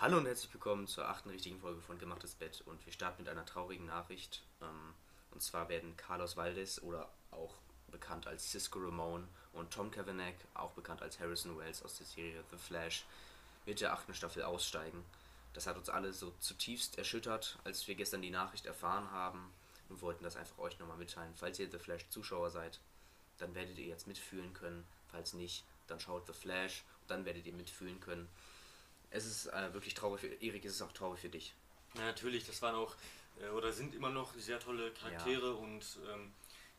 Hallo und herzlich willkommen zur achten richtigen Folge von Gemachtes Bett und wir starten mit einer traurigen Nachricht. Ähm, und zwar werden Carlos Valdez oder auch bekannt als Cisco Ramon und Tom Kavanagh, auch bekannt als Harrison Wells aus der Serie The Flash, mit der achten Staffel aussteigen. Das hat uns alle so zutiefst erschüttert, als wir gestern die Nachricht erfahren haben und wollten das einfach euch nochmal mitteilen. Falls ihr The Flash Zuschauer seid, dann werdet ihr jetzt mitfühlen können. Falls nicht, dann schaut The Flash und dann werdet ihr mitfühlen können. Es ist äh, wirklich traurig für Erik, es ist auch traurig für dich. Ja, natürlich, das waren auch äh, oder sind immer noch sehr tolle Charaktere Ja. und ähm,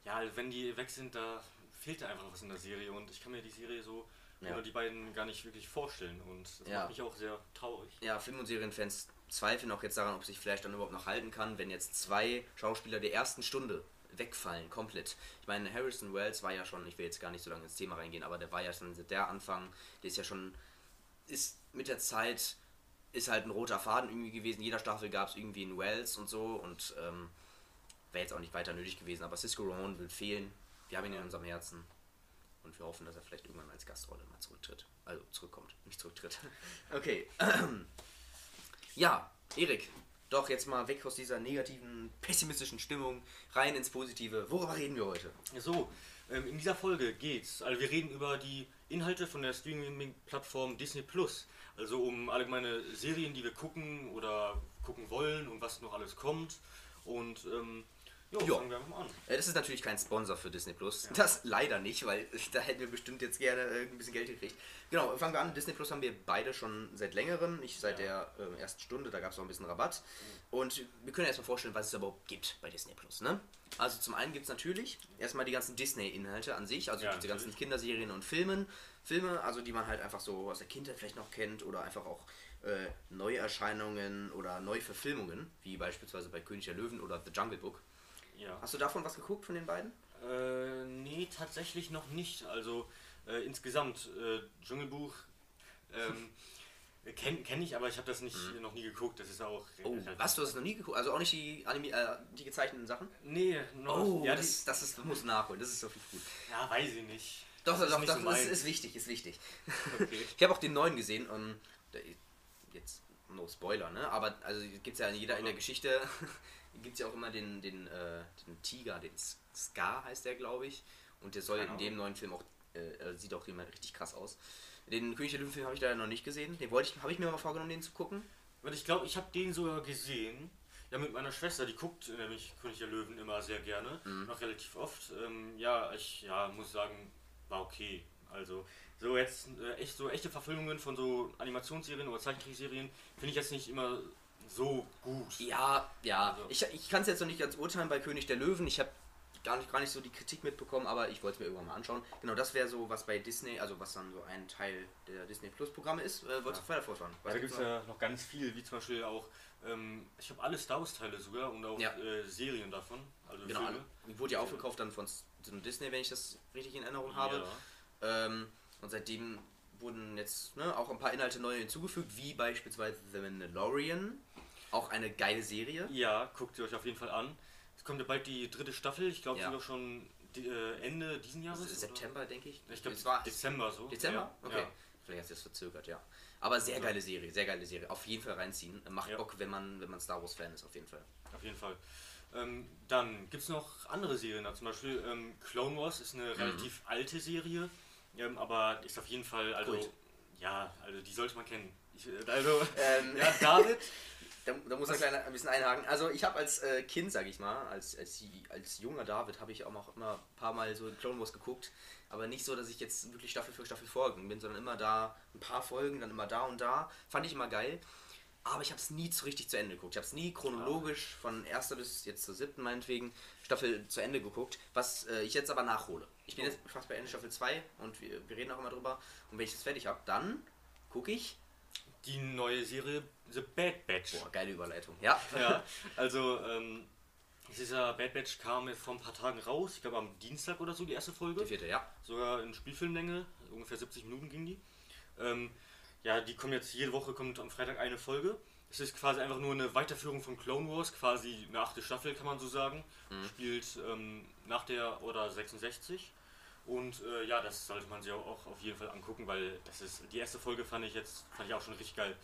ja, wenn die weg sind, da fehlt da einfach was in der Serie und ich kann mir die Serie so Ja. oder die beiden gar nicht wirklich vorstellen und das Ja. macht mich auch sehr traurig. Ja, Film- und Serienfans zweifeln auch jetzt daran, ob sich vielleicht dann überhaupt noch halten kann, wenn jetzt zwei Schauspieler der ersten Stunde wegfallen, komplett. Ich meine, Harrison Wells war ja schon, ich will jetzt gar nicht so lange ins Thema reingehen, aber der war ja schon der Anfang, der ist ja schon, ist mit der Zeit, ist halt ein roter Faden irgendwie gewesen. Jeder Staffel gab es irgendwie einen Wells und so und ähm, wäre jetzt auch nicht weiter nötig gewesen. Aber Cisco Ramon will fehlen. Wir haben ihn in unserem Herzen. Und wir hoffen, dass er vielleicht irgendwann als Gastrolle mal zurücktritt. Also zurückkommt, nicht zurücktritt. Okay. Ja, Erik, doch jetzt mal weg aus dieser negativen, pessimistischen Stimmung, rein ins Positive. Worüber reden wir heute? So, ähm, in dieser Folge geht's. Also wir reden über die Inhalte von der Streaming-Plattform Disney Plus. Also um allgemeine Serien, die wir gucken oder gucken wollen und was noch alles kommt. Und ähm, jo, Jo. fangen wir einfach mal an. Äh, Das ist natürlich kein Sponsor für Disney Plus. Das leider nicht, weil da hätten wir bestimmt jetzt gerne äh, ein bisschen Geld gekriegt. Genau, fangen wir an. Disney Plus haben wir beide schon seit längerem, nicht seit Ja. der äh, ersten Stunde, da gab es auch ein bisschen Rabatt. Und wir können erstmal vorstellen, was es überhaupt gibt bei Disney Plus. Ne? Also zum einen gibt es natürlich erstmal die ganzen Disney-Inhalte an sich, also Ja, diese ganzen. Kinderserien und Filmen. Filme, also die man halt einfach so aus der Kindheit vielleicht noch kennt oder einfach auch äh, Neuerscheinungen oder Neuverfilmungen, wie beispielsweise bei König der Löwen oder The Jungle Book. Ja. Hast du davon was geguckt von den beiden? Äh, nee, tatsächlich noch nicht. Also äh, insgesamt äh, Dschungelbuch ähm, kenne kenn ich, aber ich habe das nicht noch nie geguckt. Das ist auch. Mhm. Oh, was, du hast noch nie geguckt? Also auch nicht die, Anime, äh, die gezeichneten Sachen? Nee, noch. Oh, ja, das, das ist, muss nachholen, das ist so viel gut. ja, weiß ich nicht. Doch, Das doch, ist doch, so ist, ist wichtig, ist wichtig. Okay. Ich habe auch den neuen gesehen und der, jetzt no Spoiler, ne? Aber also gibt es ja in jeder in der Geschichte gibt es ja auch immer den, den, äh, den Tiger, den Scar heißt der, glaube ich. Und der soll Keine in dem neuen Film auch, äh, äh, sieht auch immer richtig krass aus. Den König der Löwen-Film habe ich leider noch nicht gesehen. Den wollte ich, habe ich mir mal vorgenommen, den zu gucken. Und ich glaube, ich habe den sogar gesehen. Ja, mit meiner Schwester, die guckt nämlich König der Löwen immer sehr gerne. Mhm. Noch relativ oft. Ähm, ja, ich ja, muss sagen, war okay. Also, so jetzt äh, echt so echte Verfilmungen von so Animationsserien oder Zeichentrickserien finde ich jetzt nicht immer so gut. Ja, ja. Also- Ich, ich kann es jetzt noch nicht ganz urteilen bei König der Löwen. Ich habe gar nicht, gar nicht so die Kritik mitbekommen, aber ich wollte es mir irgendwann mal anschauen. Genau, das wäre so, was bei Disney, also was dann so ein Teil der Disney Plus Programme ist. Äh, wolltest du weiter fortfahren? Ja, da gibt es ja noch ganz viel, wie zum Beispiel auch, ähm, ich habe alle Star Wars Teile sogar und auch Ja. äh, Serien davon. Also Genau, Filme. alle. wurde ja aufgekauft dann von Disney, wenn ich das richtig in Erinnerung habe. Ähm, und seitdem wurden jetzt ne, auch ein paar Inhalte neu hinzugefügt, wie beispielsweise The Mandalorian. Auch eine geile Serie. Ja, guckt sie euch auf jeden Fall an. Es kommt ja bald die dritte Staffel, ich glaube Ja. sogar schon die, äh, Ende diesen Jahres. September, denke ich. Ich glaube Es war Dezember so. Dezember? Ja. Okay. Ja. Vielleicht hast du das verzögert, ja. Aber sehr geile Serie, sehr geile Serie. Auf jeden Fall reinziehen. Macht. Bock, wenn man, wenn man Star Wars Fan ist, auf jeden Fall. Auf jeden Fall. Ähm, dann gibt es noch andere Serien, da zum Beispiel ähm, Clone Wars ist Mhm. eine relativ alte Serie, ähm, aber ist auf jeden Fall, also Kult. ja, also die sollte man kennen. Ich, äh, also, Ähm, ja, David, Da, da muss kleiner ein bisschen einhaken. Also ich habe als äh, Kind, sag ich mal, als, als, als junger David, habe ich auch noch immer ein paar Mal so Clone Wars geguckt. Aber nicht so, dass ich jetzt wirklich Staffel für Staffel folgen bin, sondern immer da ein paar Folgen, dann immer da und da. Fand ich immer geil. Aber ich habe es nie so richtig zu Ende geguckt. Ich habe es nie chronologisch von erster bis jetzt zur siebten meinetwegen Staffel zu Ende geguckt, was äh, ich jetzt aber nachhole. Ich bin Oh. jetzt fast bei Ende Staffel 2 und wir, wir reden auch immer drüber. Und wenn ich das fertig habe, dann gucke ich. die neue Serie The Bad Batch. Boah, geile Überleitung. Ja. Ja, also ähm, dieser Bad Batch kam jetzt vor ein paar Tagen raus, ich glaube am Dienstag oder so, die erste Folge. Die vierte, ja. sogar in Spielfilmlänge, ungefähr 70 Minuten ging die. Ähm, ja, die kommen jetzt, jede Woche kommt am Freitag eine Folge. Es ist quasi einfach nur eine Weiterführung von Clone Wars, quasi eine achte Staffel, kann man so sagen. Spielt ähm, nach der oder 66. Und äh, ja, das sollte man sich auch auf jeden Fall angucken, weil das ist die erste Folge fand ich jetzt fand ich auch schon richtig geil.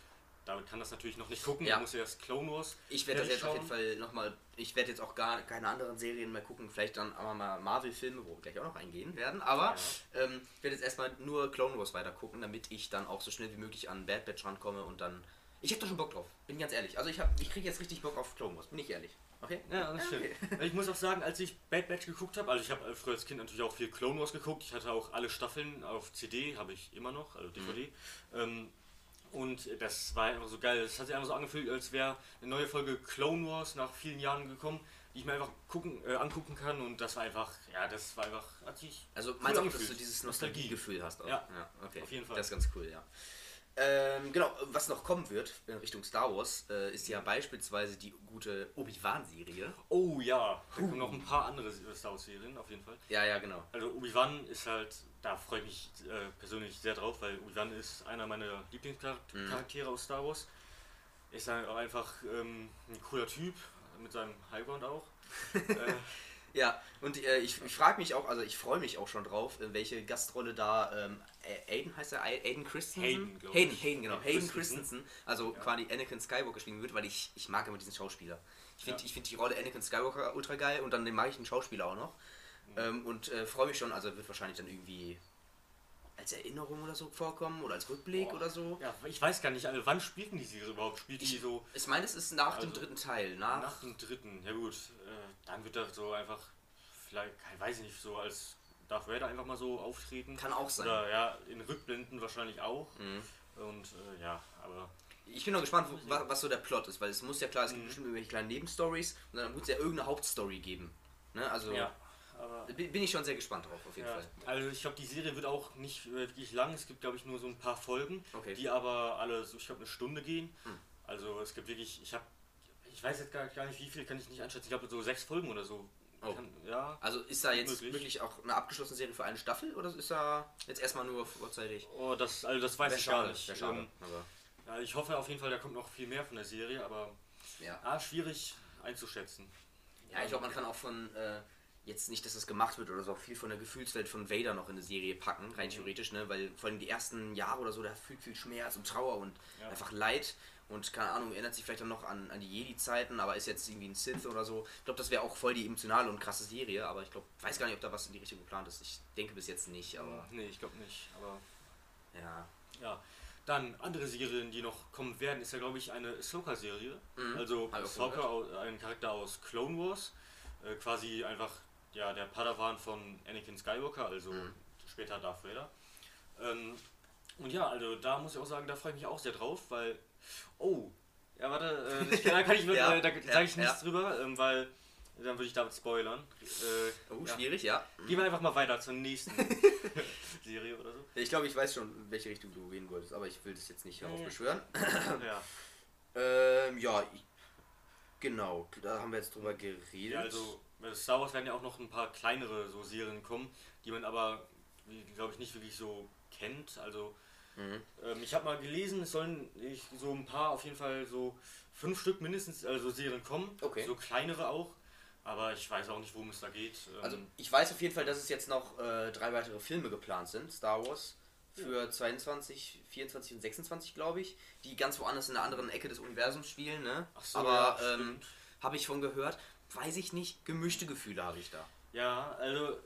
David kann das natürlich noch nicht gucken, Ja. muss erst Clone Wars. Ich werde das jetzt auf jeden. Fall nochmal. Ich werde jetzt auch gar keine anderen Serien mehr gucken. Vielleicht dann aber mal Marvel-Filme, wo wir gleich auch noch eingehen werden. Aber ähm, ich werde jetzt erstmal nur Clone Wars weiter gucken, damit ich dann auch so schnell wie möglich an Bad Batch rankomme und dann. Ich habe da schon Bock drauf, bin ganz ehrlich. Also ich, hab- ich kriege jetzt richtig Bock auf Clone Wars, bin ich ehrlich. Okay? Ja, das stimmt. Ich muss auch sagen, als ich Bad Batch geguckt habe, also ich habe früher als Kind natürlich auch viel Clone Wars geguckt. Ich hatte auch alle Staffeln auf CD, habe ich immer noch, also DVD. Ähm, und das war einfach so geil. Es hat sich einfach so angefühlt, als wäre eine neue Folge Clone Wars nach vielen Jahren gekommen, die ich mir einfach gucken, äh, angucken kann. Und das war einfach, ja, das war einfach, hat sich Also cool meinst du auch, dass du dieses Nostalgiegefühl hast? Auch? Ja. okay. Auf jeden Fall. Das ist ganz cool, ja. Ähm, genau, was noch kommen wird in Richtung Star Wars, äh, ist ja beispielsweise die gute Obi-Wan-Serie. Oh ja, da kommen noch ein paar andere Star Wars Serien auf jeden Fall. Ja, ja, genau. Also Obi-Wan ist halt, da freue ich mich äh, persönlich sehr drauf, weil Obi-Wan ist einer meiner Lieblingscharaktere aus Star Wars. Ist halt auch einfach ähm, ein cooler Typ, mit seinem Highground auch. äh, Ja, und äh, ich, ich frage mich auch, also ich freue mich auch schon drauf, in welche Gastrolle da ähm, Aiden heißt er, Aiden Christensen? Hayden, Hayden. Hayden, genau. Hayden Hayden Christensen. Also quasi Anakin Skywalker spielen wird, weil ich, ich mag immer diesen Schauspieler. Ich finde Ja. ich find die Rolle Anakin Skywalker ultra geil und dann den mag ich den Schauspieler auch noch. Ähm, und äh, freue mich schon, also wird wahrscheinlich dann irgendwie als Erinnerung oder so vorkommen oder als Rückblick Boah. oder so. ja, ich weiß gar nicht, also wann spielt denn die Serie überhaupt? Spielt die Ich, so ich meine, es ist nach dem Also, dritten Teil, nach, nach dem dritten? Ja gut, äh, dann wird er so einfach, vielleicht, ich weiß nicht, so als Darth Vader einfach mal so auftreten. kann auch sein. Oder ja, in Rückblenden wahrscheinlich auch. Mhm. Und äh, ja, aber Ich bin noch gespannt, wo, wa- was so der Plot ist, weil es muss ja klar, es gibt Mhm. bestimmt irgendwelche kleinen Nebenstories und dann muss es ja irgendeine Hauptstory geben. Ne? Also ja. Aber bin ich schon sehr gespannt drauf, auf jeden Ja, Fall. also ich glaube, die Serie wird auch nicht wirklich lang. Es gibt, glaube ich, nur so ein paar Folgen, Okay. die aber alle, so, ich glaube, eine Stunde gehen. Hm. Also es gibt wirklich, ich habe, ich weiß jetzt gar, gar nicht, wie viel kann ich nicht einschätzen. Ich glaube, so sechs Folgen oder so. Oh. Kann, ja. Also ist da jetzt Möglich. wirklich auch eine abgeschlossene Serie für eine Staffel oder ist da jetzt erstmal nur vorzeitig? Oh, das, also das weiß ich gar nicht. schade. Ähm, ja, ich hoffe auf jeden Fall, da kommt noch viel mehr von der Serie, aber ja. ah, schwierig einzuschätzen. ja, ich glaube, man kann auch von, äh, jetzt nicht, dass das gemacht wird oder so, viel von der Gefühlswelt von Vader noch in eine Serie packen, rein Mhm. theoretisch, ne? weil vor allem die ersten Jahre oder so, da fühlt viel Schmerz und Trauer und Ja. einfach Leid und keine Ahnung, erinnert sich vielleicht dann noch an, an die Jedi-Zeiten, aber ist jetzt irgendwie ein Sith oder so. Ich glaube, das wäre auch voll die emotionale und krasse Serie, aber ich glaube, weiß gar nicht, ob da was in die Richtung geplant ist. Ich denke bis jetzt nicht, aber Nee, ich glaube nicht. Aber ja. Ja, dann andere Serien, die noch kommen werden, ist ja glaube ich eine Ahsoka-Serie. Mhm. Also Ahsoka, ein Charakter aus Clone Wars, äh, quasi einfach ja, der Padawan von Anakin Skywalker, also Mhm. später Darth Vader. Ähm, und ja, also da muss ich auch sagen, da freue ich mich auch sehr drauf, weil, oh, ja warte, äh, da kann ich, Ja, äh, da ja, sage ich nichts ja. drüber, ähm, weil dann würde ich damit spoilern. Äh, Oh, schwierig, ja. Gehen wir einfach mal weiter zur nächsten Serie oder so. Ich glaube, ich weiß schon, in welche Richtung du gehen wolltest, aber ich will das jetzt nicht darauf Nee. beschwören. Ja. Ähm, ja, genau, da haben wir jetzt drüber geredet. Ja, also bei Star Wars werden ja auch noch ein paar kleinere so Serien kommen, die man aber, glaube ich, nicht wirklich so kennt. Also Mhm. ähm, ich habe mal gelesen, es sollen ich, so ein paar, auf jeden Fall so fünf Stück mindestens, also Serien kommen, Okay. so kleinere auch. Aber ich weiß auch nicht, worum es da geht. Ähm, Also ich weiß auf jeden Fall, dass es jetzt noch äh, drei weitere Filme geplant sind, Star Wars, für 22, 24 und 26, glaube ich, die ganz woanders in einer anderen Ecke des Universums spielen, ne? Ach so, Aber ja, ähm, habe ich von gehört, weiß ich nicht, gemischte Gefühle habe ich da. ja, also, äh,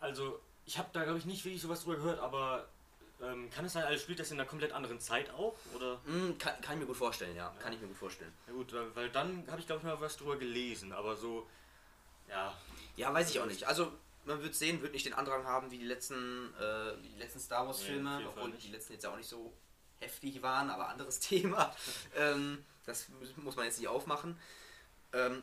also ich habe da, glaube ich, nicht wirklich sowas drüber gehört, aber ähm, kann es sein, also spielt das in einer komplett anderen Zeit auch? Oder? Hm, kann, kann ich mir gut vorstellen, ja, kann ich mir gut vorstellen. Ja gut, weil, dann habe ich, glaube ich, mal was drüber gelesen, aber so, ja, Ja, weiß ich auch nicht. Also man wird sehen, wird nicht den Andrang haben wie die letzten, äh, die letzten Star Wars Nee, obwohl die letzten jetzt ja auch nicht so heftig waren, aber anderes Thema. ähm, das muss man jetzt nicht aufmachen. Ähm,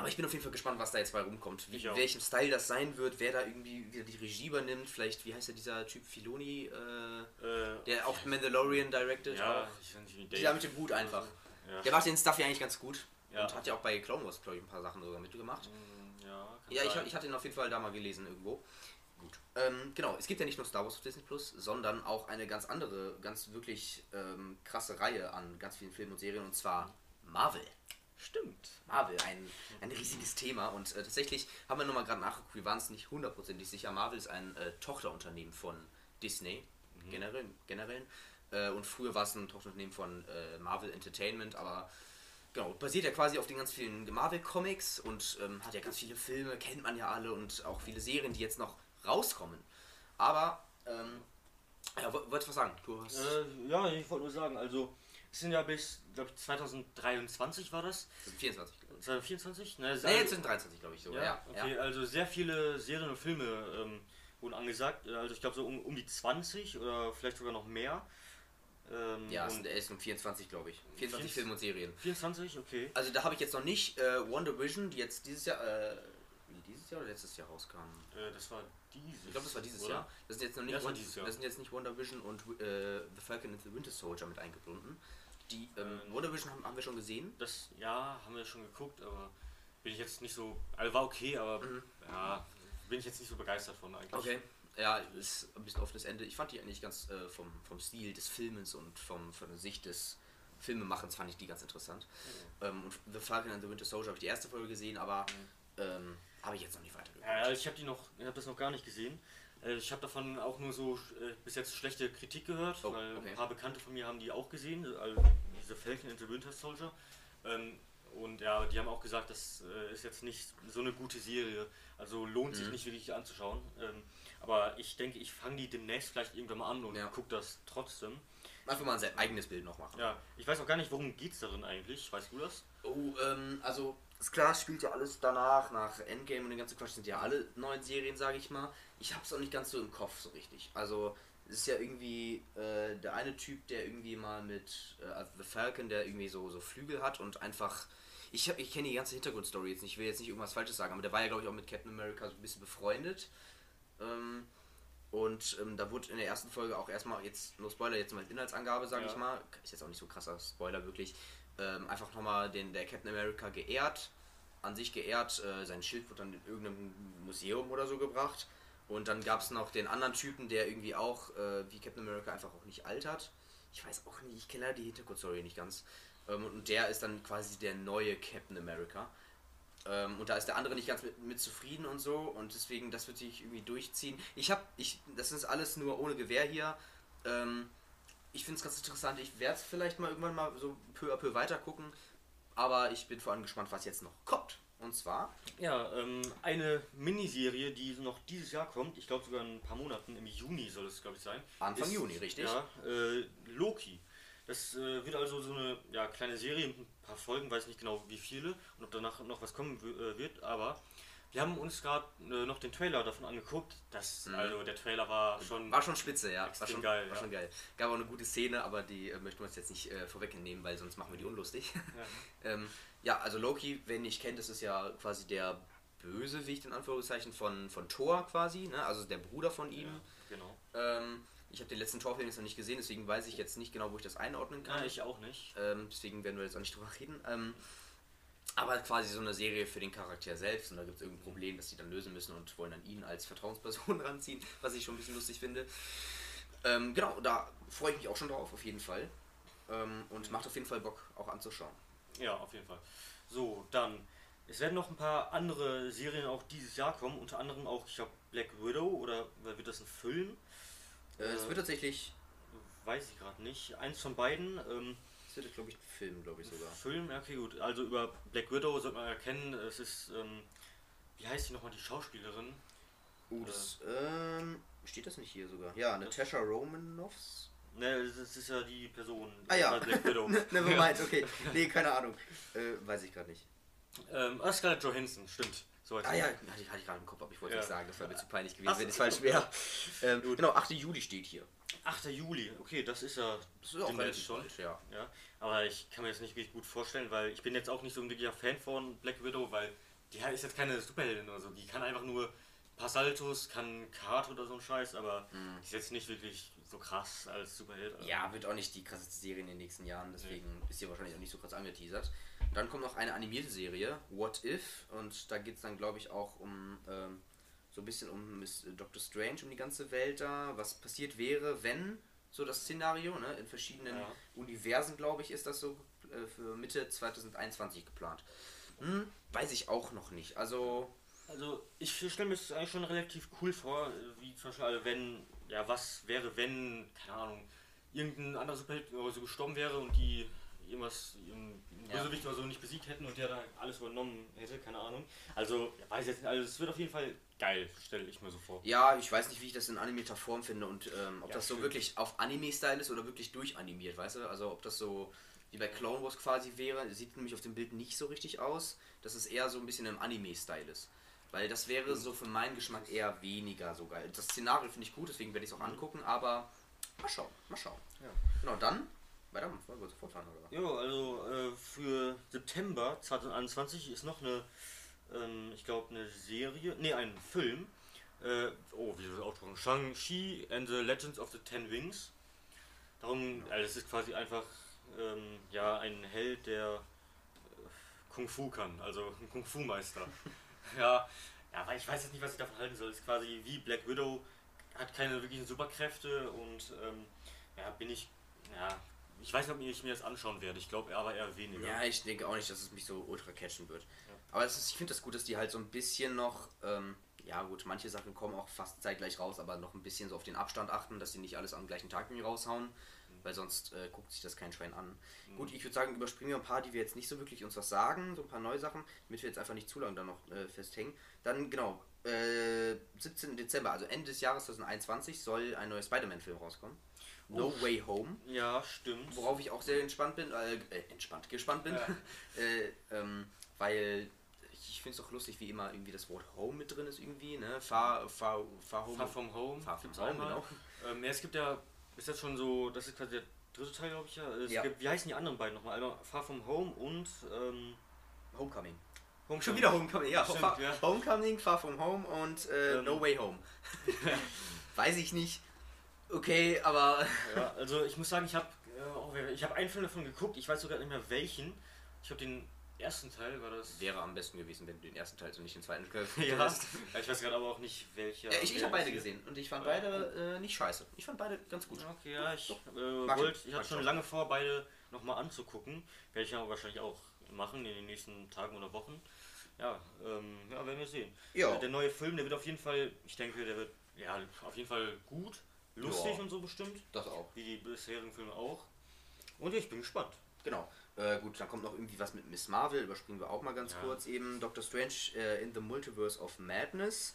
aber ich bin auf jeden Fall gespannt, was da jetzt bei rumkommt. Wie, welchem Style das sein wird, wer da irgendwie wieder die Regie übernimmt. Vielleicht, wie heißt der dieser Typ Filoni, äh, äh, der auch Mandalorian directed ja, auch. ich wie Dieser mit dem Hut einfach. Ja. Der macht den Stuff ja eigentlich ganz gut. Ja. Und hat ja auch bei Clone Wars, glaube ich, ein paar Sachen sogar mitgemacht. Mm, ja, kann Ja, ich, ich hatte ihn auf jeden Fall da mal gelesen irgendwo. Gut. Ähm, genau, es gibt ja nicht nur Star Wars auf Disney Plus, sondern auch eine ganz andere, ganz wirklich ähm, krasse Reihe an ganz vielen Filmen und Serien und zwar Marvel. Stimmt. Marvel, ein, ein riesiges Thema und äh, tatsächlich haben wir nochmal gerade nachgeguckt, wir waren es nicht hundertprozentig sicher. Marvel ist ein äh, Tochterunternehmen von Disney, generell, generell. Äh, und früher war es ein Tochterunternehmen von äh, Marvel Entertainment, aber genau, basiert ja quasi auf den ganz vielen Marvel-Comics und ähm, hat ja ganz viele Filme, kennt man ja alle und auch viele Serien, die jetzt noch rauskommen. Aber, ähm, ja, wolltest du was sagen? Du hast Äh, ja, ich wollte nur sagen, also sind ja bis, glaube ich, 2023 war das. das sind 24, glaube ich. 2024? Ne, Nee, jetzt sind 23, glaube ich sogar. ja, Ja, okay, ja. also sehr viele Serien und Filme ähm, wurden angesagt. Also ich glaube so um, um die 20 oder vielleicht sogar noch mehr. Ähm, Ja, es und sind, es sind 24, glaube ich. 24 Vier- Filme und Serien. 24, okay. Also da habe ich jetzt noch nicht äh, Wonder Vision, die jetzt dieses Jahr, äh, wie, dieses Jahr oder letztes Jahr rauskam. Äh, das war dieses. Ich glaube, das war dieses oder? Jahr. Das sind jetzt noch nicht, das war Won- dieses Jahr. das sind jetzt nicht Wonder Vision und äh, The Falcon and the Winter Soldier mit eingebunden. Die ähm, Ähm. Wonder Vision haben, haben wir schon gesehen. Das, ja, haben wir schon geguckt, aber bin ich jetzt nicht so. Also war okay, aber Mhm. ja, bin ich jetzt nicht so begeistert von eigentlich. Ja, ist ein bisschen offenes Ende. Ich fand die eigentlich ganz äh, vom, vom Stil des Filmes und vom, von der Sicht des Filmemachens fand ich die ganz interessant. Ähm, und The Falcon and the Winter Soldier habe ich die erste Folge gesehen, aber ähm, habe ich jetzt noch nicht weitergeguckt. Ja, ich habe die noch, ich habe das noch gar nicht gesehen. Äh, Ich habe davon auch nur so äh, bis jetzt schlechte Kritik gehört, Oh, weil okay. ein paar Bekannte von mir haben die auch gesehen, also diese Falcon and the Winter Soldier. Ähm, und ja, die haben auch gesagt, das äh, ist jetzt nicht so eine gute Serie, also lohnt sich Mhm. nicht wirklich anzuschauen. Ähm, aber ich denke, ich fange die demnächst vielleicht irgendwann mal an und Ja. gucke das trotzdem. Einfach mal ein eigenes Bild noch machen. Ja, ich weiß auch gar nicht, worum geht's darin eigentlich. Weißt du das? Oh, ähm, also, ist klar, es spielt ja alles danach, nach Endgame und den ganzen Quatsch sind ja alle neuen Serien, sage ich mal. Ich hab's auch nicht ganz so im Kopf so richtig. Also, es ist ja irgendwie äh, der eine Typ, der irgendwie mal mit äh, The Falcon, der irgendwie so, so Flügel hat und einfach. Ich, hab- ich kenne die ganze Hintergrundstory jetzt nicht, ich will jetzt nicht irgendwas Falsches sagen, aber der war ja, glaube ich, auch mit Captain America so ein bisschen befreundet. Ähm, und ähm, da wurde in der ersten Folge auch erstmal, jetzt nur Spoiler, jetzt mal Inhaltsangabe, sage Ja. ich mal. Ist jetzt auch nicht so krasser Spoiler wirklich. Ähm, einfach nochmal den der Captain America geehrt, an sich geehrt. Äh, sein Schild wurde dann in irgendeinem Museum oder so gebracht. Und dann gab es noch den anderen Typen, der irgendwie auch, äh, wie Captain America, einfach auch nicht altert. Ich weiß auch nicht, ich kenne leider die Hintergrundstory nicht ganz. Ähm, und der ist dann quasi der neue Captain America. Ähm, und da ist der andere nicht ganz mit, mit zufrieden und so und deswegen, das wird sich irgendwie durchziehen. Ich habe, ich, das ist alles nur ohne Gewehr hier. Ähm, ich finde es ganz interessant. Ich werde es vielleicht mal irgendwann mal so peu à peu weiter gucken, aber ich bin vor allem gespannt, was jetzt noch kommt. Und zwar, Ja, ähm, eine Miniserie, die noch dieses Jahr kommt, ich glaube sogar in ein paar Monaten, im Juni soll es, glaube ich, sein. Anfang ist, Juni, richtig? Ja, äh, Loki. Das äh, wird also so eine ja, kleine Serie mit ein paar Folgen, weiß nicht genau wie viele und ob danach noch was kommen äh, wird, aber wir haben uns gerade äh, noch den Trailer davon angeguckt. Das, Mhm. Also der Trailer war schon. war schon spitze, ja. War schon geil, War ja. schon geil. Gab auch eine gute Szene, aber die äh, möchten wir uns jetzt nicht äh, vorwegnehmen, weil sonst machen wir die unlustig. Ja. Ähm, ja, also Loki, wenn ihr kennt, das ist ja quasi der Bösewicht in Anführungszeichen von, von Thor quasi, ne? also der Bruder von ihm. Ja, genau. Ähm, ich habe den letzten Torfilm jetzt noch nicht gesehen, deswegen weiß ich jetzt nicht genau, wo ich das einordnen kann. Ja, ich auch nicht. Ähm, deswegen werden wir jetzt auch nicht drüber reden. Ähm, aber quasi so eine Serie für den Charakter selbst und da gibt es irgendein Problem, das sie dann lösen müssen und wollen dann ihn als Vertrauensperson ranziehen, was ich schon ein bisschen lustig finde. Ähm, genau, da freue ich mich auch schon drauf, auf jeden Fall. Ähm, und macht auf jeden Fall Bock, auch anzuschauen. Ja, auf jeden Fall. So, dann. Es werden noch ein paar andere Serien auch dieses Jahr kommen, unter anderem auch, ich glaube, Black Widow oder wird das ein Film? Äh, es wird tatsächlich, Weiß ich gerade nicht. Eins von beiden. Ähm, es wird, glaube ich, ein Film, glaube ich sogar. Film, ja, okay, gut. Also über Black Widow sollte man erkennen, es ist, ähm, wie heißt sie nochmal, die Schauspielerin? Uh, das, ähm, steht das nicht hier sogar? Ja, Natasha Romanoffs? Ne, das ist ja die Person Ah ja. Black Widow. Never mind, okay. Nee, keine Ahnung. Äh, weiß ich gerade nicht. ähm, ah, Scarlett Johansson, stimmt. So Ah ja, hatte ich, hatte ich gerade im Kopf, aber ich wollte Ja. nicht sagen, das wäre mir zu peinlich gewesen, Ach wenn es falsch wäre. Ähm, genau, 8. Juli steht hier. 8. Juli, okay, das ist ja Das ist auch relativ schon. bald, ja. Ja, aber ich kann mir das nicht wirklich gut vorstellen, weil ich bin jetzt auch nicht so ein wirklicher Fan von Black Widow, weil die ist jetzt keine Superheldin oder so. Die kann einfach nur ein paar Saltos, kann Karate oder so ein Scheiß, aber die ist jetzt nicht wirklich so krass als Superheld. Also, Ja, wird auch nicht die krasseste Serie in den nächsten Jahren, deswegen ist hier wahrscheinlich auch nicht so krass angeteasert. Dann kommt noch eine animierte Serie, What If, und da geht es dann, glaube ich, auch um ähm, so ein bisschen um Miss Doctor Strange, um die ganze Welt da, was passiert wäre, wenn, so das Szenario, ne, in verschiedenen Ja. Universen, glaube ich, ist das so äh, für Mitte 2021 geplant. Hm, weiß ich auch noch nicht. Also, Also ich stelle mir das eigentlich schon relativ cool vor, wie zum Beispiel, also wenn, ja, was wäre, wenn, keine Ahnung, irgendein anderer Superheld oder so gestorben wäre und die irgendwas, irgendein Ja. Bösewicht oder so nicht besiegt hätten und der da alles übernommen hätte, keine Ahnung. Also, ja, weiß jetzt nicht, also es wird auf jeden Fall geil, stelle ich mir so vor. Ja, ich weiß nicht, wie ich das in animierter Form finde und ähm, ob Ja, das so stimmt. wirklich auf Anime-Style ist oder wirklich durchanimiert, weißt du? Also ob das so wie bei Clone Wars quasi wäre, sieht nämlich auf dem Bild nicht so richtig aus, dass es eher so ein bisschen im Anime-Style ist. Weil das wäre so für meinen Geschmack eher weniger so geil. Das Szenario finde ich gut, deswegen werde ich es auch angucken, aber mal schauen, mal schauen. Ja. Genau, dann weiter, wollen wir sofort fahren, oder? Ja, also äh, für September 2021 ist noch eine, ähm, ich glaube, eine Serie, nee, ein Film. Äh, oh, wie soll ich das aussprechen? Shang-Chi and the Legends of the Ten Wings. Darum, also es ist quasi einfach ähm, ja, ein Held, der äh, Kung Fu kann, also ein Kung Fu Meister. ja, ja, weil ich weiß jetzt nicht, was ich davon halten soll. Es ist quasi wie Black Widow, hat keine wirklichen Superkräfte und ähm, ja, bin ich, ja, ich weiß nicht, ob ich mir das anschauen werde. Ich glaube aber eher weniger. Ja, ich denke auch nicht, dass es mich so ultra catchen wird. Aber es ist, ich finde das gut, dass die halt so ein bisschen noch, ähm, ja gut, manche Sachen kommen auch fast zeitgleich raus, aber noch ein bisschen so auf den Abstand achten, dass sie nicht alles am gleichen Tag irgendwie raushauen, weil sonst äh, guckt sich das kein Schwein an. Gut, ich würde sagen, überspringen wir ein paar, die wir jetzt nicht so wirklich uns was sagen, so ein paar neue Sachen, damit wir jetzt einfach nicht zu lange da noch äh, festhängen. Dann, genau, äh, 17. Dezember, also Ende des Jahres 2021, soll ein neuer Spider-Man-Film rauskommen. No Uff. Way Home. Ja, stimmt. Worauf ich auch sehr entspannt bin, äh, äh, entspannt, gespannt bin, Ja. äh, ähm, weil ich finde es auch lustig, wie immer irgendwie das Wort Home mit drin ist irgendwie, ne? Far, far, far Home. Far From Home. Far From Home, genau. Ähm, ja, es gibt ja, ist jetzt schon so, das ist quasi der dritte Teil, glaube ich ja. Es Ja. Gibt, wie heißen die anderen beiden nochmal? Einmal Far From Home und ähm, Homecoming. Homecoming. Schon wieder Homecoming, ja. Stimmt, Far, ja. Homecoming, Far From Home und äh, Ähm. No Way Home. Weiß ich nicht. Okay, aber Ja, also ich muss sagen, ich habe äh, ich habe einen Film davon geguckt, ich weiß sogar nicht mehr welchen. Ich habe den ersten Teil, war das. wäre am besten gewesen, wenn du den ersten Teil und nicht den zweiten Ja, ja, ich weiß gerade aber auch nicht welcher. Ja, ich ich wer habe beide gesehen und ich fand beide äh, nicht scheiße. Ich fand beide ganz gut. Okay, ja, ich, äh, Mag wollt, ich. ich hatte ich schon lange vor, beide nochmal anzugucken. Werde ich ja wahrscheinlich auch machen in den nächsten Tagen oder Wochen. Ja, ähm, ja werden wir sehen. Ja. Äh, Der neue Film, der wird auf jeden Fall, ich denke, der wird ja auf jeden Fall gut, lustig Ja. und so bestimmt, Das auch. wie die bisherigen Filme auch. Und ich bin gespannt. Genau. Äh, gut, dann kommt noch irgendwie was mit Miss Marvel, überspringen wir auch mal ganz Ja. kurz eben. Doctor Strange äh, in the Multiverse of Madness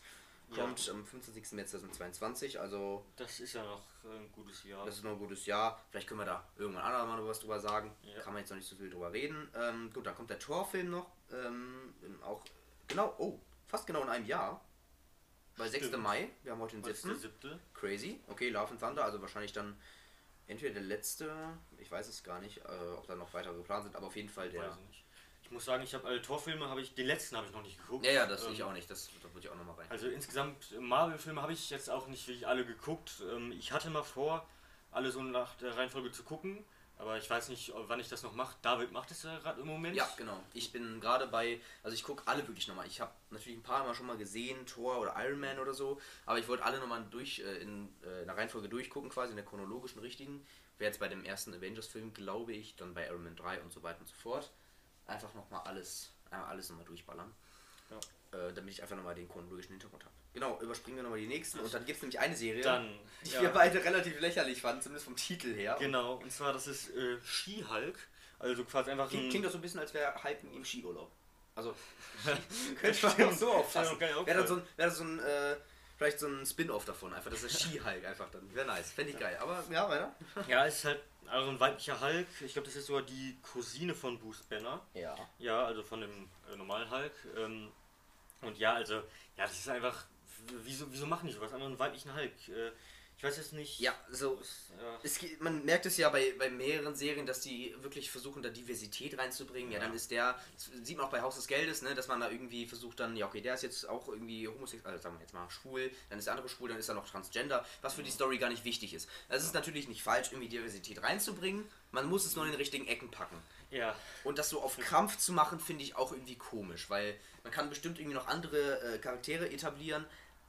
kommt am 25. März 2022, also Das ist ja noch ein gutes Jahr. das ist noch ein gutes Jahr. Vielleicht können wir da irgendwann andermal mal noch was drüber sagen. Ja. Kann man jetzt noch nicht so viel drüber reden. Ähm, gut, dann kommt der Torfilm noch. Ähm, auch genau, oh, fast genau in einem Jahr. Weil 6. Stimmt. Mai, wir haben heute den Was ist der 7. siebte? Crazy. Okay, Love and Thunder, also wahrscheinlich dann entweder der letzte, ich weiß es gar nicht, äh, ob da noch weitere geplant sind, aber auf jeden Fall der. Weiß ich nicht. Ich muss sagen, ich habe alle Torfilme, habe ich, den letzten habe ich noch nicht geguckt. Ja, ja, das Ähm, ich auch nicht, das, da würde ich auch nochmal rein. Also insgesamt äh, Marvel-Filme habe ich jetzt auch nicht wirklich alle geguckt. Ähm, Ich hatte mal vor, alle so nach der Reihenfolge zu gucken, aber ich weiß nicht, wann ich das noch mache. David macht es ja gerade im Moment. ja, genau. Ich bin gerade bei, also ich gucke alle wirklich nochmal. Ich habe natürlich ein paar Mal schon mal gesehen, Thor oder Iron Man oder so, aber ich wollte alle nochmal durch, äh, in, äh, in der Reihenfolge durchgucken, quasi in der chronologischen richtigen. Wäre jetzt bei dem ersten Avengers-Film, glaube ich, dann bei Iron Man 3 und so weiter und so fort. Einfach nochmal alles, alles nochmal durchballern. Ja. Äh, damit ich einfach nochmal den chronologischen Hintergrund habe. Genau, überspringen wir nochmal die nächsten. Und dann gibt es nämlich eine Serie, Dann, die ja, wir beide relativ lächerlich fanden, zumindest vom Titel her. genau, und zwar das ist äh, She-Hulk. Also quasi einfach Klingt, ein... klingt doch so ein bisschen, als wäre Hulk in ihm Skiurlaub. Also, könnte man auch so auffassen. Wäre dann so ein, das so ein äh, vielleicht so ein Spin-off davon, einfach, das ist Ski-Hulk einfach dann. Wäre nice, fände ich geil. Aber ja, weiter. Ja, es ist halt also ein weiblicher Hulk. Ich glaube, das ist sogar die Cousine von Bruce Banner. Ja. Ja, also von dem äh, normalen Hulk. Ähm, und ja, also, ja, das ist einfach. Wieso, wieso machen die sowas? Einfach einen weiblichen Hulk. Äh, ich weiß jetzt nicht. Ja, so. Ja, Es, man merkt es ja bei, bei mehreren Serien, dass die wirklich versuchen, da Diversität reinzubringen. Ja, Ja. dann ist der, das sieht man auch bei Haus des Geldes, ne, dass man da irgendwie versucht dann, ja okay, der ist jetzt auch irgendwie homosexuell, also sagen wir jetzt mal schwul, dann ist der andere schwul, dann ist er noch transgender, was für die Story gar nicht wichtig ist. Es ist natürlich nicht falsch, irgendwie Diversität reinzubringen, man muss es nur in den richtigen Ecken packen. ja, Und das so auf Krampf zu machen, finde ich auch irgendwie komisch, weil man kann bestimmt irgendwie noch andere äh, Charaktere etablieren,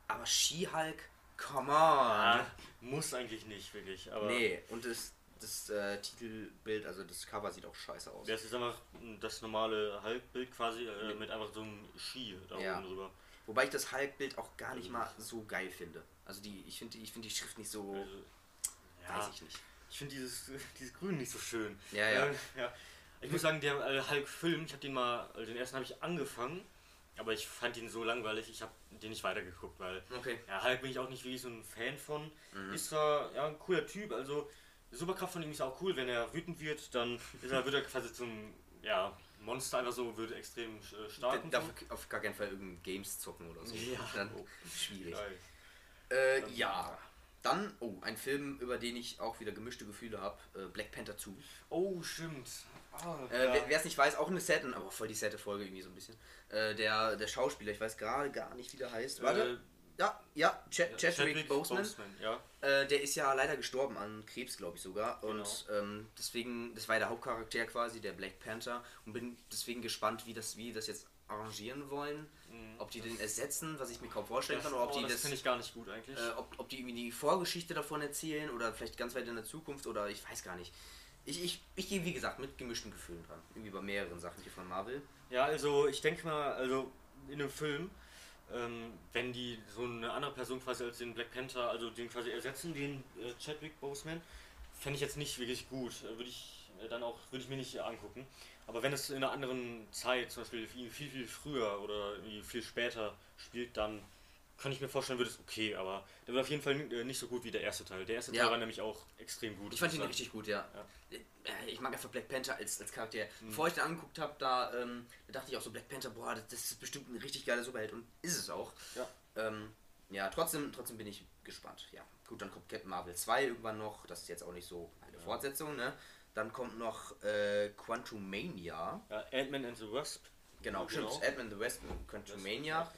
aber She-Hulk, come on. ah, muss eigentlich nicht, wirklich. Aber Nee, und das, das äh, Titelbild, also das Cover sieht auch scheiße aus. das ist einfach das normale Hulk-Bild quasi äh, mit einfach so einem Ski da Ja. oben drüber. Wobei ich das Hulk-Bild auch gar nicht mal so geil finde. Also die, ich finde ich find die Schrift nicht so, Also, ja, weiß ich nicht. ich finde dieses, dieses Grün nicht so schön. Ja, ja. Äh, ja. Ich muss sagen, der äh, Hulk-Film, ich habe den mal, also den ersten habe ich angefangen, aber ich fand ihn so langweilig, ich habe den nicht weitergeguckt, weil Okay. ja, Hulk bin ich auch nicht wirklich so ein Fan von. Mhm. Ist zwar ja, ein cooler Typ, also Superkraft von ihm ist auch cool, wenn er wütend wird, dann ist er, wird er quasi zum ja, Monster einfach so, wird extrem äh, stark. und Darf auf gar keinen Fall irgendein Games zocken oder so. Ja. Dann Oh. schwierig. Äh, ja. Dann, oh, ein Film, über den ich auch wieder gemischte Gefühle habe, äh, Black Panther 2. Oh, stimmt. Ah, Äh, ja. Wer es nicht weiß, auch eine Setten, aber voll die sette Folge irgendwie so ein bisschen. Äh, der, der Schauspieler, ich weiß gerade gar nicht, wie der heißt. Warte. Äh, ja, ja, Ch ja, Chadwick Boseman. ja. Äh, der ist ja leider gestorben an Krebs, glaube ich sogar. Und Genau. ähm, deswegen, das war ja der Hauptcharakter quasi, der Black Panther. Und bin deswegen gespannt, wie das, wie das jetzt arrangieren wollen. Ob die den ersetzen, was ich mir kaum vorstellen kann, oder ob oh, die das das, finde ich gar nicht gut eigentlich. äh, ob, ob die irgendwie die Vorgeschichte davon erzählen oder vielleicht ganz weit in der Zukunft oder ich weiß gar nicht. Ich, ich, ich gehe, wie gesagt, mit gemischten Gefühlen dran. Irgendwie bei mehreren Sachen hier von Marvel. Ja, also ich denke mal, also in einem Film, ähm, wenn die so eine andere Person quasi als den Black Panther, also den quasi ersetzen, den äh, Chadwick Boseman, fände ich jetzt nicht wirklich gut. Äh, Würde ich äh, dann auch, würde ich mir nicht angucken. Aber wenn es in einer anderen Zeit, zum Beispiel viel, viel, viel früher oder viel später spielt, dann kann ich mir vorstellen, wird es okay, aber der wird auf jeden Fall äh, nicht so gut wie der erste Teil. Der erste Ja. Teil war nämlich auch extrem gut. Ich fand ihn richtig gut, ja. Ja. Äh, Ich mag einfach Black Panther als, als Charakter. Mhm. Bevor ich den angeguckt habe, da, ähm, da dachte ich auch so, Black Panther, boah, das, das ist bestimmt ein richtig geiler Superheld und ist es auch. Ja. Ähm, ja, trotzdem, trotzdem bin ich gespannt. Ja, gut, dann kommt Captain Marvel 2 irgendwann noch. Das ist jetzt auch nicht so eine Fortsetzung, ne? Dann kommt noch äh, Quantumania. Ja, Ant-Man and the Wasp. Genau, stimmt. genau. Ant-Man the Wasp, Quantumania.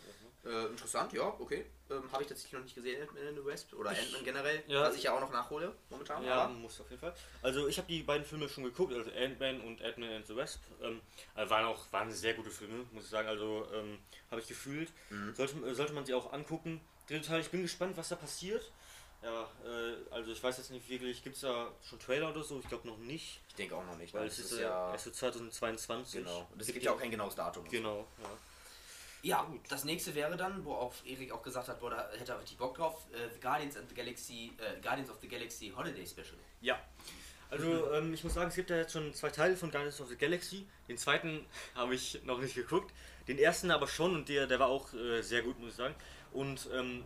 Äh, interessant, ja, okay. Ähm, Habe ich tatsächlich noch nicht gesehen, Ant-Man and the Wasp. Oder Ant-Man generell, ja. was ich ja auch noch nachhole momentan. Ja, aber- muss auf jeden Fall. Also ich habe die beiden Filme schon geguckt, also Ant-Man und Ant-Man and the Wasp. Ähm, äh, waren auch waren sehr gute Filme, muss ich sagen. Also ähm, habe ich gefühlt. Mhm. Sollte, sollte man sie auch angucken. Dritter Teil, ich bin gespannt, was da passiert. Ja, äh, also ich weiß jetzt nicht wirklich, gibt es da schon Trailer oder so? Ich glaube noch nicht. Ich denke auch noch nicht. Weil ne? es ist ja erst so 2022. Genau. Und es Gibt ja auch kein genaues Datum. und so. Genau, ja. Ja, Gut. das nächste wäre dann, wo auch Erik auch gesagt hat, boah, da hätte er richtig Bock drauf, äh, The Guardians of the Galaxy, äh, Guardians of the Galaxy Holiday Special. Ja. Also ähm, ich muss sagen, es gibt ja jetzt schon zwei Teile von Guardians of the Galaxy. Den zweiten habe ich noch nicht geguckt. Den ersten aber schon und der, der war auch äh, sehr gut, muss ich sagen. Und ähm,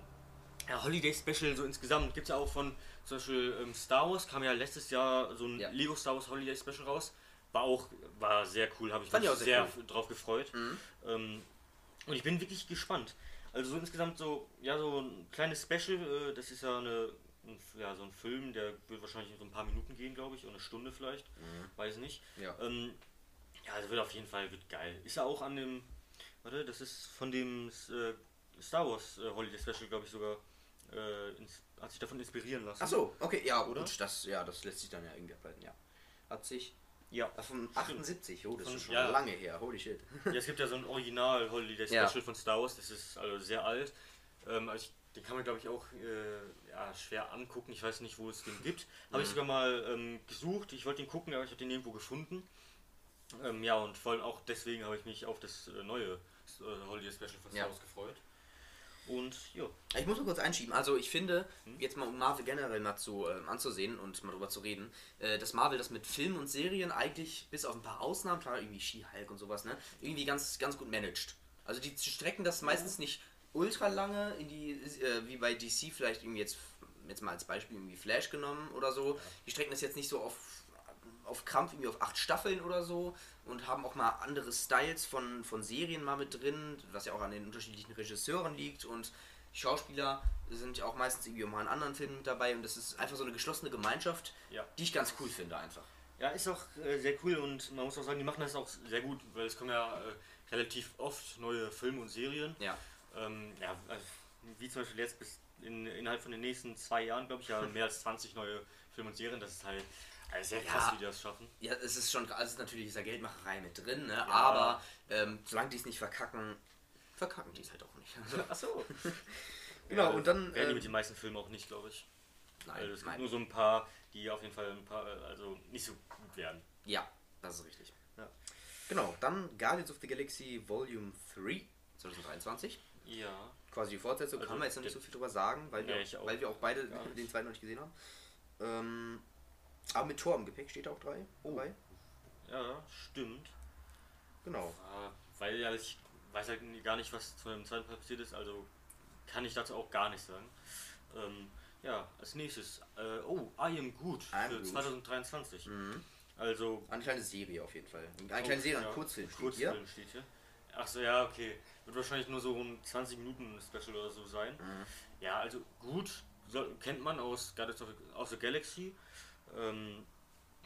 ja, Holiday Special so insgesamt gibt es ja auch von zum Beispiel ähm, Star Wars, kam ja letztes Jahr so ein Ja. Lego Star Wars Holiday Special raus. War auch, war sehr cool, habe ich Fand mich ich auch sehr sehr drauf gefreut. Mhm. Und ich bin wirklich gespannt. Also so insgesamt so, ja, so ein kleines Special, äh, das ist ja eine, ein, ja, so ein Film, der wird wahrscheinlich so ein paar Minuten gehen, glaube ich, oder eine Stunde vielleicht, weiß nicht. Ja. Ähm, ja, also wird auf jeden Fall wird geil. Ist ja auch an dem, warte, das ist von dem äh, Star Wars äh, Holiday Special, glaube ich, sogar, äh, ins, hat sich davon inspirieren lassen. Ach so, okay, ja, Oder? gut, das, ja, das lässt sich dann ja irgendwie ableiten, ja. Hat sich, Ja. von 78, oh, das Von- ist schon ja. lange her, holy shit. ja, es gibt ja so ein Original Holiday Ja. Special von Star Wars, das ist also sehr alt. Ähm, also ich, den kann man glaube ich auch äh, ja, schwer angucken. Ich weiß nicht, wo es den gibt. Habe ich Mhm. sogar mal ähm, gesucht. Ich wollte den gucken, aber ich habe den nirgendwo gefunden. Ähm, ja, und vor allem auch deswegen habe ich mich auf das äh, neue äh, Holiday Special von Star Ja. Wars gefreut. Und ja, Ich muss mal kurz einschieben. Also ich finde, Hm? jetzt mal um Marvel generell mal zu, ähm, anzusehen und mal drüber zu reden, äh, dass Marvel das mit Filmen und Serien eigentlich, bis auf ein paar Ausnahmen, klar, irgendwie She-Hulk und sowas, ne, irgendwie ganz, ganz gut managt. Also die strecken das meistens nicht ultra lange in die, äh, wie bei DC vielleicht irgendwie jetzt, jetzt mal als Beispiel irgendwie Flash genommen oder so. Die strecken das jetzt nicht so auf, auf Krampf irgendwie auf acht Staffeln oder so und haben auch mal andere Styles von, von Serien mal mit drin, was ja auch an den unterschiedlichen Regisseuren liegt und Schauspieler sind ja auch meistens irgendwie mal in anderen Filmen mit dabei und das ist einfach so eine geschlossene Gemeinschaft, Ja. die ich ganz cool finde einfach. Ja, ist auch äh, sehr cool und man muss auch sagen, die machen das auch sehr gut, weil es kommen ja äh, relativ oft neue Filme und Serien. Ja. Ähm, ja, also, wie zum Beispiel jetzt bis in, innerhalb von den nächsten zwei Jahren, glaube ich, ja mehr als 20 neue Filme und Serien. Das ist halt sehr krass, Ja. wie die das schaffen. Ja, es ist schon, also es ist natürlich dieser Geldmacherei mit drin, ne? aber ähm, solange die es nicht verkacken, verkacken die es halt auch nicht. Also, Achso. Genau, und dann, Werden die ähm, mit den meisten Filmen auch nicht, glaube ich. nein, Also, es gibt nein. nur so ein paar, die auf jeden Fall ein paar, äh, also nicht so gut werden. Ja, das ist richtig. Ja. Genau, dann Guardians of the Galaxy Volume 3 2023. Ja. Quasi die Fortsetzung, Also kann man jetzt noch nicht so viel drüber sagen, weil wir, Ja, ich auch weil wir auch beide den zweiten noch nicht gesehen haben. Ähm, Aber mit Tor im Gepäck steht auch drei. Oh. dabei. Ja, stimmt. Genau. Ah, weil ja, ich weiß halt gar nicht, was zu dem zweiten Teil passiert ist, also kann ich dazu auch gar nichts sagen. Ähm, ja, als nächstes, äh, oh, I Am Good I Am für Good. 2023. Mhm. Also, Eine kleine Serie auf jeden Fall. Eine oh, kleine Serie, ein ja, Kurzfilm steht Kurzfilm hier. steht hier. Achso, ja, okay. Wird wahrscheinlich nur so ein 20 Minuten Special oder so sein. Mhm. Ja, also gut, soll, kennt man aus Guardians of, aus the Galaxy. Ähm,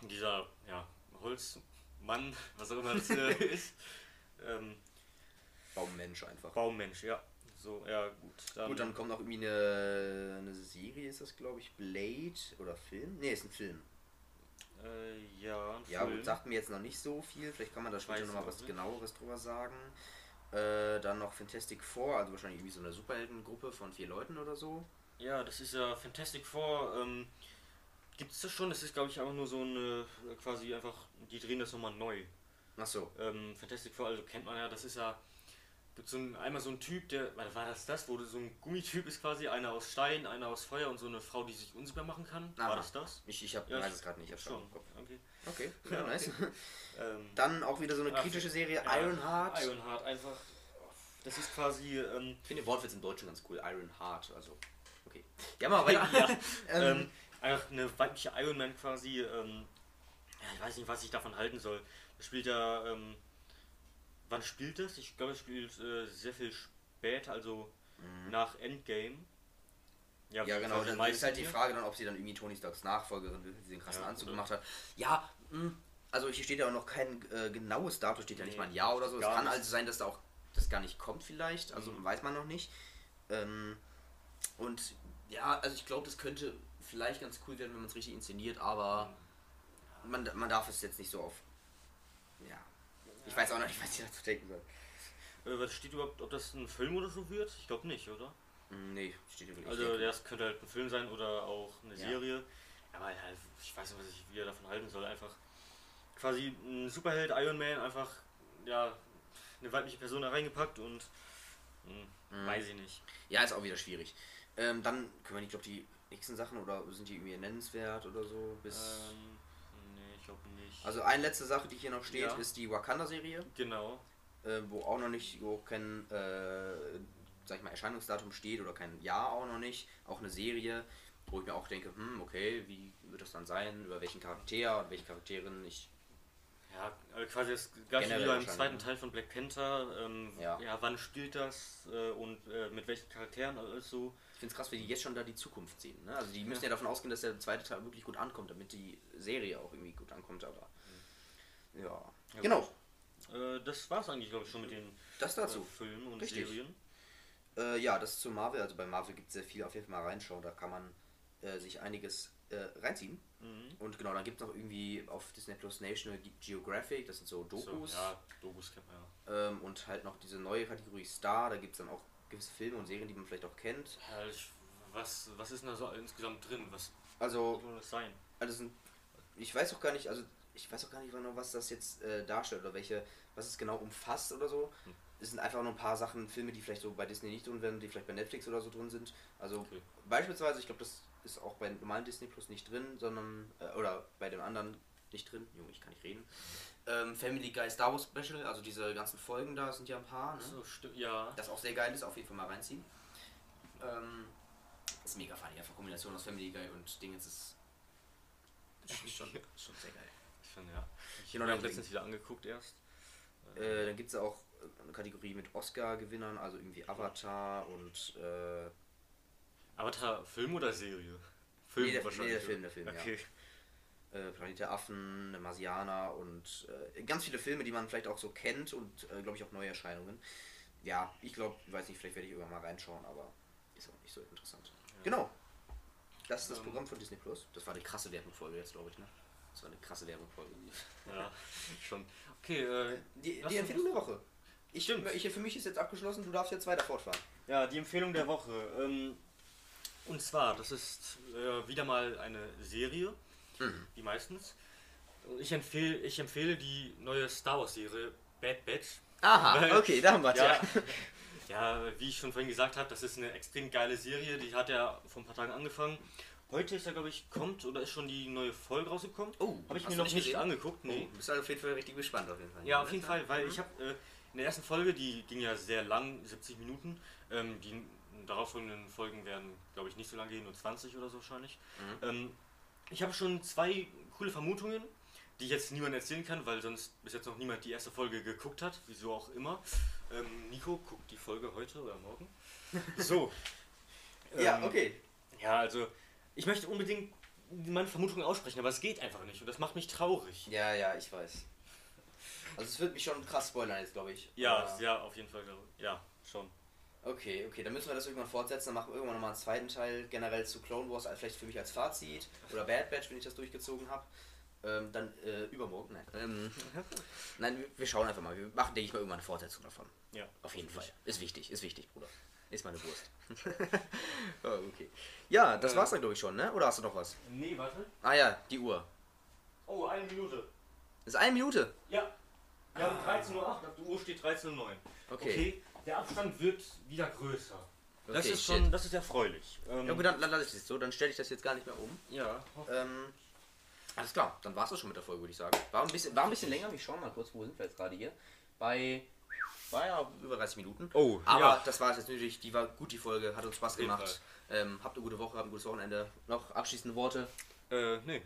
dieser, ja, Holzmann, was auch immer das äh, ist. Ähm, Baummensch einfach. Baummensch, ja. So, ja, gut. Dann, Gut, dann kommt noch irgendwie eine, eine Serie, ist das glaube ich, Blade oder Film? Ne, ist ein Film. äh, ja, ein Ja, Film. gut, sagt mir jetzt noch nicht so viel. Vielleicht kann man da später nochmal was nicht. genaueres drüber sagen. Äh, dann noch Fantastic Four, also wahrscheinlich irgendwie so eine Superheldengruppe von vier Leuten oder so. Ja, das ist ja Fantastic Four. Ähm, Gibt es das schon? Das ist, glaube ich, einfach nur so eine, äh, quasi einfach, die drehen das nochmal neu. Achso. Ähm, Fantastic Four, also kennt man ja, das ist ja, gibt so ein, einmal so ein Typ, der, war das das, wo so ein Gummityp ist quasi, einer aus Stein, einer aus Feuer und so eine Frau, die sich unsichtbar machen kann. Aha. War das das? Ich, ich hab, Ja, weiß es gerade nicht. Ich hab's Schon, im Kopf. okay. Okay, Ja, ja, nice. Ähm, Dann auch wieder so eine Ah, kritische Serie, ja, Ironheart. Ironheart, einfach, das ist quasi, ähm, Ich finde den Wortwitz im Deutschen ganz cool, Ironheart, also. Okay. Ja, mal weiter. ähm, ähm, einfach eine weibliche Iron Man quasi. Ähm, ja, ich weiß nicht, was ich davon halten soll. Das spielt ja. Ähm, wann spielt das? Ich glaube, es spielt äh, sehr viel später, also nach Endgame. Ja, genau. quasi Dann ist halt die. Frage dann, ob sie dann irgendwie Tony Starks Nachfolgerin wird, die den krassen Ja, Anzug oder- gemacht hat. Ja, mh, also hier steht ja auch noch kein äh, genaues Datum, steht ja nicht Nee, mal ein Jahr oder so. Es kann nicht. also sein, dass da auch das gar nicht kommt vielleicht, also Mhm. weiß man noch nicht. Ähm, und ja, also ich glaube, das könnte vielleicht ganz cool werden, wenn man es richtig inszeniert, aber man, man darf es jetzt nicht so auf. Ja. Ich weiß auch noch nicht, was ich dazu denken soll. Äh, was steht überhaupt, ob das ein Film oder so wird? Ich glaube nicht, oder? Hm, Nee, steht hier Also nicht. das könnte halt ein Film sein oder auch eine Ja. Serie. Aber ja, ich weiß nicht, was ich wieder davon halten soll. Einfach quasi ein Superheld, Iron Man, einfach ja eine weibliche Person da reingepackt und hm, Mhm. weiß ich nicht. Ja, ist auch wieder schwierig. Ähm, dann können wir nicht, glaube die nächsten Sachen oder sind die irgendwie nennenswert oder so bis. Ähm, nee, ich glaube nicht. Also eine letzte Sache, die hier noch steht, Ja. ist die Wakanda-Serie, genau. äh, wo auch noch nicht, wo kein, äh, sag ich mal, Erscheinungsdatum steht oder kein Jahr auch noch nicht. Auch eine Serie, wo ich mir auch denke, hm, okay, wie wird das dann sein, über welchen Charakter und welche Charakterin ich. Ja, quasi das gleiche wie beim wahrscheinlich, zweiten ne? Teil von Black Panther. Ähm, Ja. ja. wann spielt das äh, und äh, mit welchen Charakteren alles so. Ich finde es krass, wie die jetzt schon da die Zukunft sehen. Ne? Also die müssen ja. davon ausgehen, dass der zweite Teil wirklich gut ankommt, damit die Serie auch irgendwie gut ankommt, aber. Ja. Ja, genau, Äh, das war's eigentlich, glaube ich, schon mit den das äh, dazu. Filmen und Richtig. Serien. Äh, ja, das zu Marvel. Also bei Marvel gibt es sehr viel. Auf jeden Fall mal reinschauen. Da kann man äh, sich einiges äh, reinziehen. Mhm. Und genau, dann gibt es noch irgendwie auf Disney Plus National Ge- Geographic. Das sind so Dokus. So, ja, Dokus kennt man ja. ähm, und halt noch diese neue Kategorie Star. Da gibt es dann auch gewisse Filme und Serien, die man vielleicht auch kennt. Ja, ich, was, was ist denn da so insgesamt drin? Was Also, soll das sein? also sind, ich weiß auch gar nicht, also ich weiß auch gar nicht genau, was das jetzt äh, darstellt oder welche, was es genau umfasst oder so. Es sind einfach nur ein paar Sachen, Filme, die vielleicht so bei Disney nicht drin werden, die vielleicht bei Netflix oder so drin sind. Also Okay. beispielsweise, ich glaube, das ist auch bei normalen Disney Plus nicht drin, sondern, äh, oder bei dem anderen nicht drin. Junge, ich kann nicht reden. Ähm, Family Guy Star Wars Special, also diese ganzen Folgen da sind ja ein paar. Ne? So, stimmt, ja. Das auch sehr geil ist, auf jeden Fall mal reinziehen. Ähm, ist mega funny, einfach Kombination aus Family Guy und Dingens ist, schon, ist schon sehr geil. Ich finde, ja. Ich Genau, habe dann- letztens wieder angeguckt erst. Äh, dann gibt es auch eine Kategorie mit Oscar-Gewinnern, also irgendwie Avatar und äh, Avatar, Film oder Serie? Film Nee, der- wahrscheinlich. nee, der? Film, der Film, ja. okay. äh, Planet der Affen, eine Marsianer und äh, ganz viele Filme, die man vielleicht auch so kennt und äh, glaube ich auch neue Erscheinungen. Ja, ich glaube, weiß nicht, vielleicht werde ich irgendwann mal reinschauen, aber ist auch nicht so interessant. Genau. Das ist das Ähm. Programm von Disney Plus. Das war eine krasse Werbungfolge jetzt, glaube ich, ne? Das war eine krasse Werbungfolge. Ja, schon. Okay, äh, Die, die Empfehlung der Woche. Ich, Stimmt. ich, für mich ist jetzt abgeschlossen, du darfst jetzt weiter fortfahren. Ja, die Empfehlung der Woche. Ähm, und zwar, das ist äh, wieder mal eine Serie, Mhm. wie meistens. Ich empfehle, ich empfehle die neue Star Wars Serie Bad Batch. Aha, Weil- okay, da haben wir Ja, ja, wie ich schon vorhin gesagt habe, das ist eine extrem geile Serie. Die hat ja vor ein paar Tagen angefangen. Heute ist ja, glaube ich, kommt oder ist schon die neue Folge rausgekommen. Oh, habe ich hast mir noch nicht nicht gesehen? angeguckt. Nee. Oh, bist du auf jeden Fall richtig gespannt auf jeden Fall. Ja, auf jeden Fall, weil Mhm. ich habe äh, in der ersten Folge, die ging ja sehr lang, 70 Minuten. Ähm, die darauffolgenden Folgen werden, glaube ich, nicht so lang gehen, nur 20 oder so wahrscheinlich. Mhm. Ähm, ich habe schon zwei coole Vermutungen, die ich jetzt niemandem erzählen kann, weil sonst bis jetzt noch niemand die erste Folge geguckt hat, wieso auch immer. Ähm, Nico guckt die Folge heute oder morgen. So. Ja, Ähm, okay. Ja, also ich möchte unbedingt meine Vermutungen aussprechen, aber es geht einfach nicht und das macht mich traurig. Ja, ja, ich weiß. Also es wird mich schon krass spoilern jetzt, glaube ich. Ja, Aber- ja, auf jeden Fall, glaube ich. Ja, schon. Okay, okay, dann müssen wir das irgendwann fortsetzen. Dann machen wir irgendwann nochmal einen zweiten Teil generell zu Clone Wars, also vielleicht für mich als Fazit. Oder Bad Batch, wenn ich das durchgezogen habe. Ähm, dann äh, übermorgen, nein. Ähm, nein, wir- schauen einfach mal. Wir machen, denke ich mal, irgendwann eine Fortsetzung davon. Ja, Auf jeden Fall. Ist wichtig, ist wichtig, Bruder. Ist meine Wurst. oh, okay. Ja, das Äh. war's dann, glaube ich, schon, ne? Oder hast du noch was? Nee, warte. Ah ja, die Uhr. Oh, eine Minute. Ist eine Minute. Ja. Wir haben 13.08 Uhr, auf der Uhr steht 13.09 Uhr. Okay. der Abstand wird wieder größer. Das Okay, ist shit. schon, das ist erfreulich. Ähm, Ja gut, dann, dann lasse ich das so, dann stelle ich das jetzt gar nicht mehr um. ja. Ähm, alles klar, dann war es das schon mit der Folge, würde ich sagen. War ein bisschen, war ein bisschen länger, ich schau mal kurz, wo sind wir jetzt gerade hier? Bei, war ja über 30 Minuten. Oh, Aber ja. das war es jetzt natürlich, die war gut, die Folge, hat uns Spaß gemacht. Ähm, habt eine gute Woche, habt ein gutes Wochenende. Noch abschließende Worte. Äh, nee.